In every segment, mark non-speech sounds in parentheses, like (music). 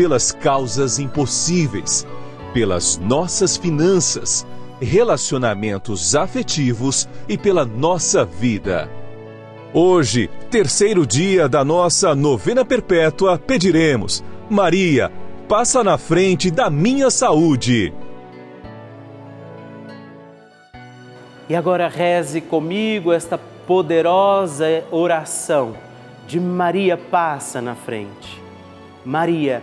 pelas causas impossíveis, pelas nossas finanças, relacionamentos afetivos e pela nossa vida. Hoje, terceiro dia da nossa novena perpétua, pediremos: Maria, passa na frente da minha saúde. E agora reze comigo esta poderosa oração de Maria passa na frente. Maria,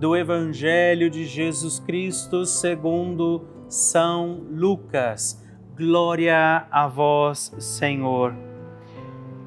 do Evangelho de Jesus Cristo segundo São Lucas. Glória a vós, Senhor.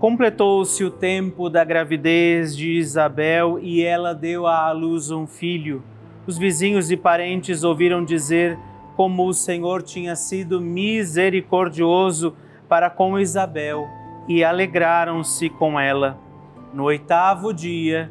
Completou-se o tempo da gravidez de Isabel e ela deu à luz um filho. Os vizinhos e parentes ouviram dizer como o Senhor tinha sido misericordioso para com Isabel e alegraram-se com ela. No oitavo dia,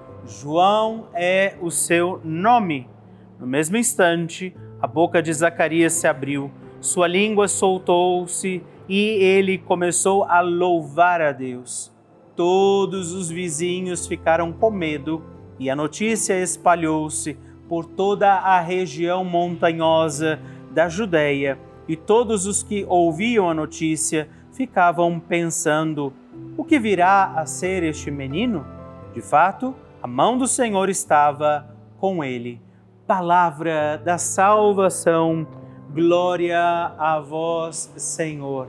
João é o seu nome. No mesmo instante, a boca de Zacarias se abriu, sua língua soltou-se e ele começou a louvar a Deus. Todos os vizinhos ficaram com medo e a notícia espalhou-se por toda a região montanhosa da Judéia, e todos os que ouviam a notícia ficavam pensando: o que virá a ser este menino? De fato, a mão do Senhor estava com ele. Palavra da salvação, glória a vós, Senhor.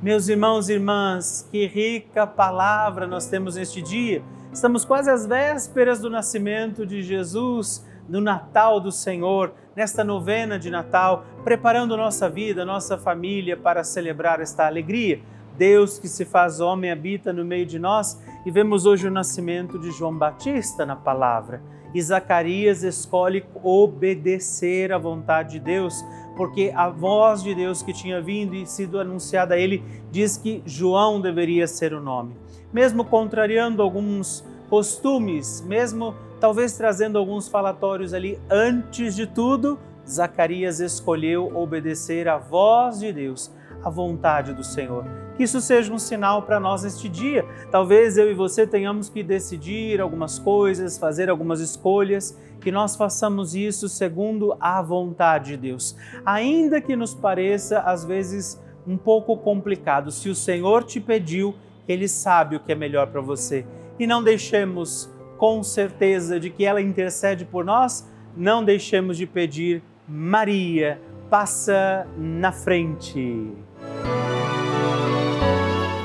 Meus irmãos e irmãs, que rica palavra nós temos neste dia Estamos quase às vésperas do nascimento de Jesus, do Natal do Senhor, nesta novena de Natal, preparando nossa vida, nossa família para celebrar esta alegria. Deus que se faz homem habita no meio de nós e vemos hoje o nascimento de João Batista na palavra. E Zacarias escolhe obedecer à vontade de Deus, porque a voz de Deus que tinha vindo e sido anunciada a ele diz que João deveria ser o nome mesmo contrariando alguns costumes, mesmo talvez trazendo alguns falatórios ali, antes de tudo, Zacarias escolheu obedecer à voz de Deus, à vontade do Senhor. Que isso seja um sinal para nós neste dia. Talvez eu e você tenhamos que decidir algumas coisas, fazer algumas escolhas, que nós façamos isso segundo a vontade de Deus. Ainda que nos pareça às vezes um pouco complicado, se o Senhor te pediu, ele sabe o que é melhor para você. E não deixemos, com certeza, de que ela intercede por nós, não deixemos de pedir, Maria, passa na frente.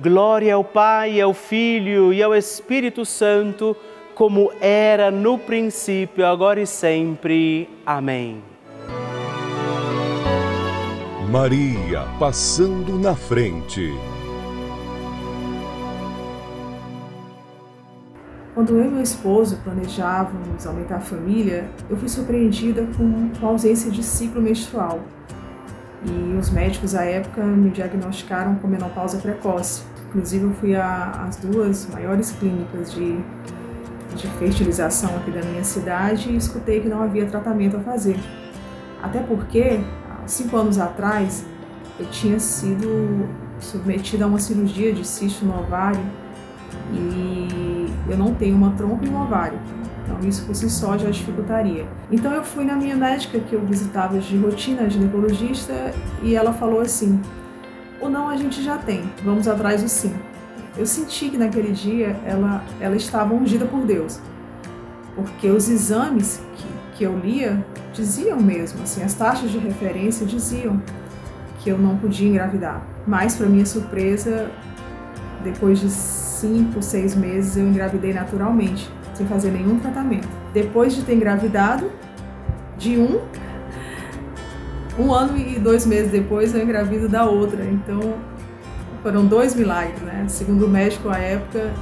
Glória ao Pai, ao Filho e ao Espírito Santo, como era no princípio, agora e sempre. Amém. Maria passando na frente. Quando eu e meu esposo planejávamos aumentar a família, eu fui surpreendida com a ausência de ciclo menstrual. E os médicos à época me diagnosticaram com menopausa precoce. Inclusive, eu fui às duas maiores clínicas de, de fertilização aqui da minha cidade e escutei que não havia tratamento a fazer. Até porque, cinco anos atrás, eu tinha sido submetida a uma cirurgia de cisto no ovário e eu não tenho uma trompa e um ovário. Então isso por si só já dificultaria. Então eu fui na minha médica que eu visitava de rotina, ginecologista, e ela falou assim: "O não a gente já tem, vamos atrás do sim". Eu senti que naquele dia ela ela estava ungida por Deus. Porque os exames que, que eu lia diziam mesmo, assim, as taxas de referência diziam que eu não podia engravidar. Mas para minha surpresa, depois de cinco, seis meses eu engravidei naturalmente, sem fazer nenhum tratamento. Depois de ter engravidado, de um, (laughs) um ano e dois meses depois eu engravido da outra. Então foram dois milagres, né? Segundo o médico à época,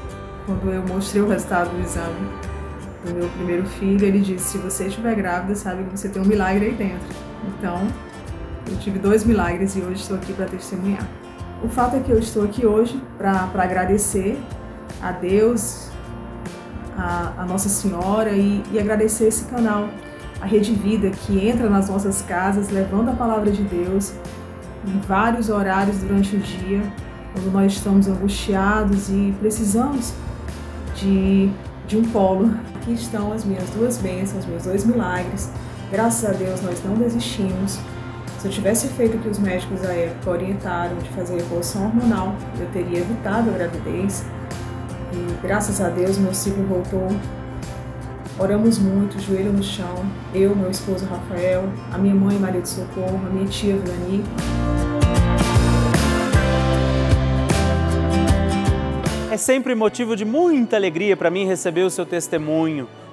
quando eu mostrei o resultado do exame do meu primeiro filho, ele disse: se você estiver grávida, sabe que você tem um milagre aí dentro. Então eu tive dois milagres e hoje estou aqui para testemunhar. O fato é que eu estou aqui hoje para agradecer a Deus, a, a Nossa Senhora e, e agradecer esse canal, a Rede Vida, que entra nas nossas casas levando a palavra de Deus em vários horários durante o dia, quando nós estamos angustiados e precisamos de, de um polo. Aqui estão as minhas duas bênçãos, meus dois milagres. Graças a Deus nós não desistimos. Se eu tivesse feito o que os médicos da época orientaram de fazer reposição hormonal, eu teria evitado a gravidez. E graças a Deus meu ciclo voltou. Oramos muito, joelho no chão. Eu, meu esposo Rafael, a minha mãe Maria de Socorro, a minha tia Vilani. É sempre motivo de muita alegria para mim receber o seu testemunho,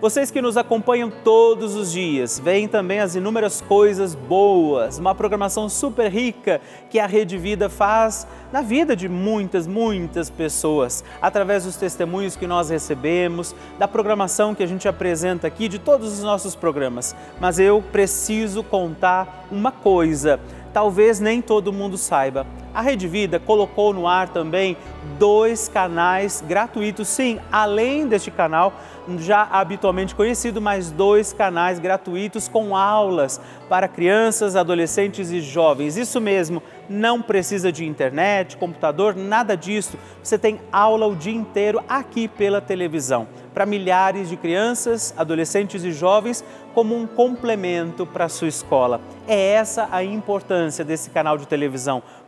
Vocês que nos acompanham todos os dias, veem também as inúmeras coisas boas, uma programação super rica que a Rede Vida faz na vida de muitas, muitas pessoas, através dos testemunhos que nós recebemos, da programação que a gente apresenta aqui, de todos os nossos programas. Mas eu preciso contar uma coisa, talvez nem todo mundo saiba a Rede Vida colocou no ar também dois canais gratuitos, sim, além deste canal já habitualmente conhecido, mais dois canais gratuitos com aulas para crianças, adolescentes e jovens. Isso mesmo, não precisa de internet, computador, nada disso. Você tem aula o dia inteiro aqui pela televisão para milhares de crianças, adolescentes e jovens como um complemento para a sua escola. É essa a importância desse canal de televisão.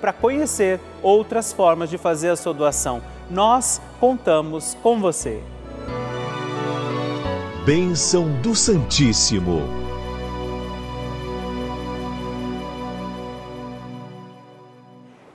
para conhecer outras formas de fazer a sua doação. Nós contamos com você. Bênção do Santíssimo.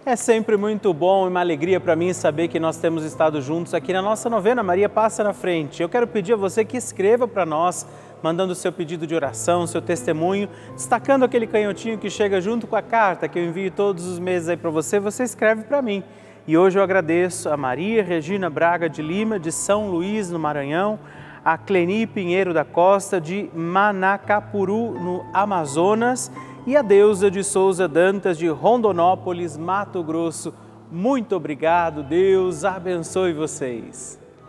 É sempre muito bom e uma alegria para mim saber que nós temos estado juntos aqui na nossa novena Maria Passa na Frente. Eu quero pedir a você que escreva para nós mandando seu pedido de oração, seu testemunho, destacando aquele canhotinho que chega junto com a carta que eu envio todos os meses aí para você, você escreve para mim. E hoje eu agradeço a Maria Regina Braga de Lima, de São Luís, no Maranhão, a Cleni Pinheiro da Costa, de Manacapuru, no Amazonas, e a Deusa de Souza Dantas, de Rondonópolis, Mato Grosso. Muito obrigado, Deus abençoe vocês.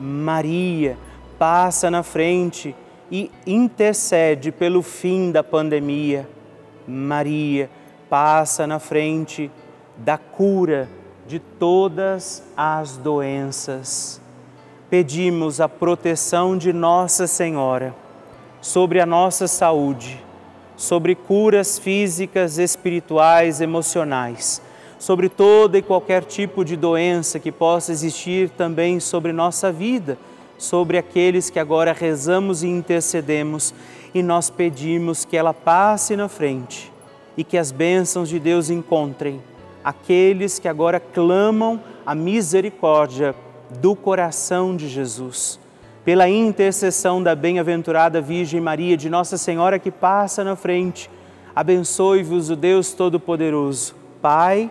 Maria passa na frente e intercede pelo fim da pandemia. Maria passa na frente da cura de todas as doenças. Pedimos a proteção de Nossa Senhora sobre a nossa saúde, sobre curas físicas, espirituais, emocionais, sobre toda e qualquer tipo de doença que possa existir também sobre nossa vida, sobre aqueles que agora rezamos e intercedemos e nós pedimos que ela passe na frente e que as bênçãos de Deus encontrem aqueles que agora clamam a misericórdia do coração de Jesus. Pela intercessão da bem-aventurada Virgem Maria, de Nossa Senhora que passa na frente, abençoe-vos o Deus Todo-Poderoso, Pai,